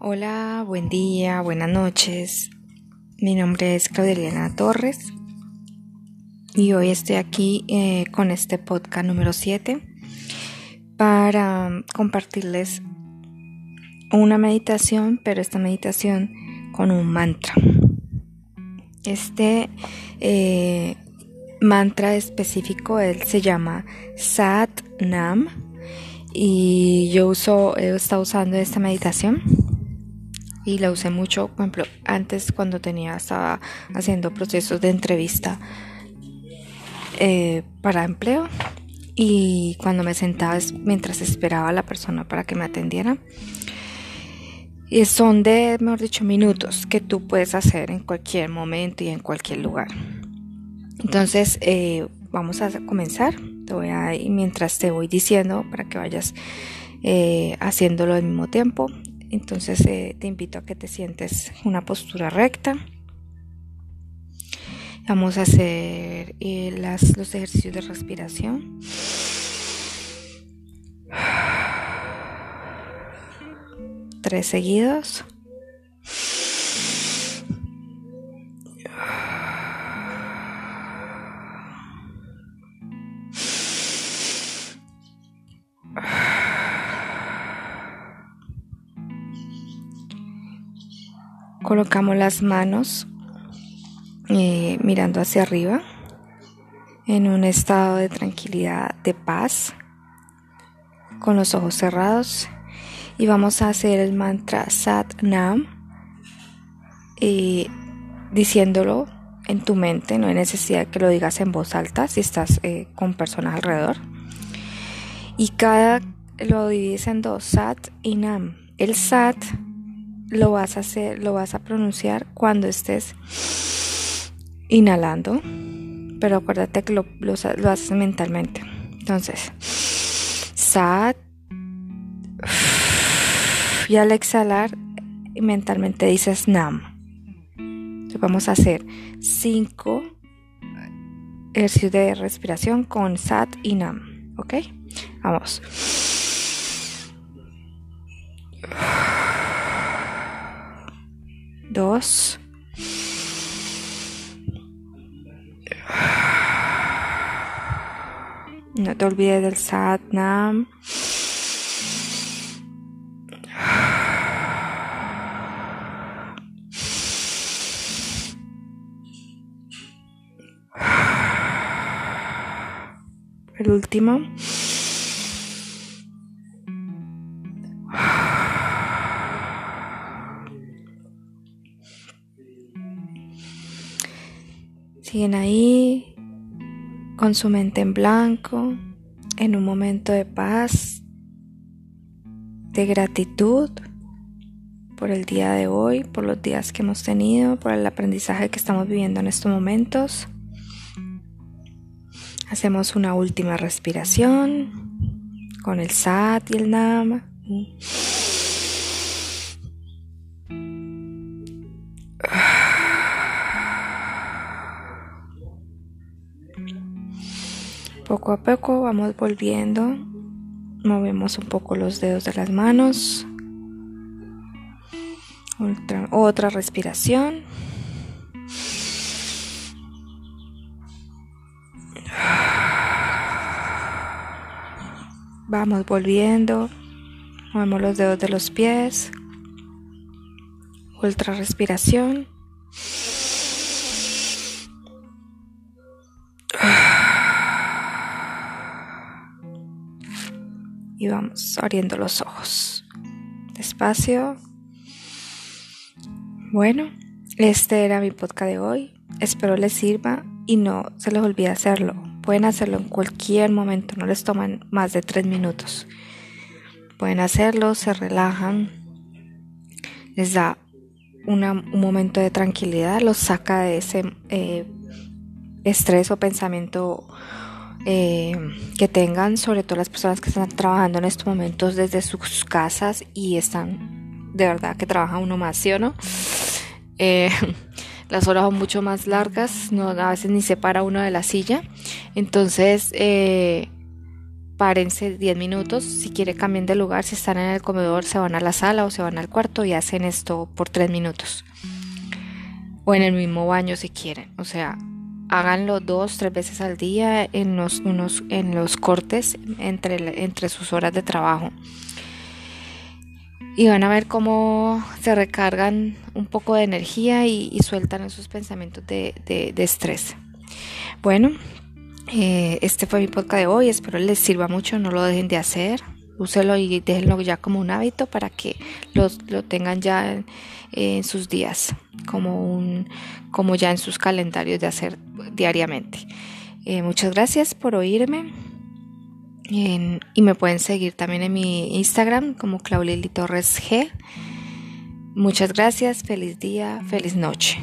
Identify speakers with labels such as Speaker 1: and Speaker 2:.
Speaker 1: Hola, buen día, buenas noches. Mi nombre es Claudelina Torres y hoy estoy aquí eh, con este podcast número 7 para compartirles una meditación, pero esta meditación con un mantra. Este eh, mantra específico, él se llama Sat Nam y yo uso, he estado usando esta meditación y la usé mucho, por ejemplo, antes cuando tenía, estaba haciendo procesos de entrevista eh, para empleo y cuando me sentaba mientras esperaba a la persona para que me atendiera. Y son de, mejor dicho, minutos que tú puedes hacer en cualquier momento y en cualquier lugar. Entonces, eh, vamos a comenzar. Te voy a, mientras te voy diciendo para que vayas eh, haciéndolo al mismo tiempo. Entonces eh, te invito a que te sientes una postura recta. Vamos a hacer eh, las, los ejercicios de respiración. Tres seguidos. Colocamos las manos eh, mirando hacia arriba en un estado de tranquilidad, de paz, con los ojos cerrados y vamos a hacer el mantra Sat Nam y diciéndolo en tu mente, no hay necesidad que lo digas en voz alta si estás eh, con personas alrededor. Y cada lo divides en dos, Sat y Nam. El Sat lo vas a hacer, lo vas a pronunciar cuando estés inhalando, pero acuérdate que lo, lo, haces mentalmente. Entonces, sat y al exhalar mentalmente dices nam. Entonces vamos a hacer cinco ejercicios de respiración con sat y nam, ¿ok? Vamos. Dos. No te olvides del Satnam. El último. Siguen ahí con su mente en blanco, en un momento de paz, de gratitud por el día de hoy, por los días que hemos tenido, por el aprendizaje que estamos viviendo en estos momentos. Hacemos una última respiración con el Sat y el Nam. Poco a poco vamos volviendo. Movemos un poco los dedos de las manos. Otra, respiración. Vamos volviendo. Movemos los dedos de los pies. Otra respiración. Y vamos abriendo los ojos. Despacio. Bueno, este era mi podcast de hoy. Espero les sirva y no se les olvide hacerlo. Pueden hacerlo en cualquier momento, no les toman más de tres minutos. Pueden hacerlo, se relajan, les da un momento de tranquilidad, los saca de ese eh, estrés o pensamiento eh, que tengan, sobre todo las personas que están trabajando en estos momentos desde sus casas y están de verdad que trabaja uno más, ¿sí o no? Eh, las horas son mucho más largas, no, a veces ni se para uno de la silla. Entonces, eh, párense 10 minutos, si quiere cambien de lugar, si están en el comedor se van a la sala o se van al cuarto y hacen esto por 3 minutos. O en el mismo baño si quieren, o sea, háganlo dos, tres veces al día en los, unos, en los cortes entre, entre sus horas de trabajo. Y van a ver cómo se recargan un poco de energía y, sueltan esos pensamientos de, de, estrés. Bueno, eh, este fue mi podcast de hoy. Espero les sirva mucho. No lo dejen de hacer. Úselo y déjenlo ya como un hábito para que lo tengan ya en, sus días, como, un, como ya en sus calendarios de hacer diariamente. Eh, muchas gracias por oírme. y me pueden seguir también en mi Instagram como Claulili Torres G. Muchas gracias, feliz día, feliz noche.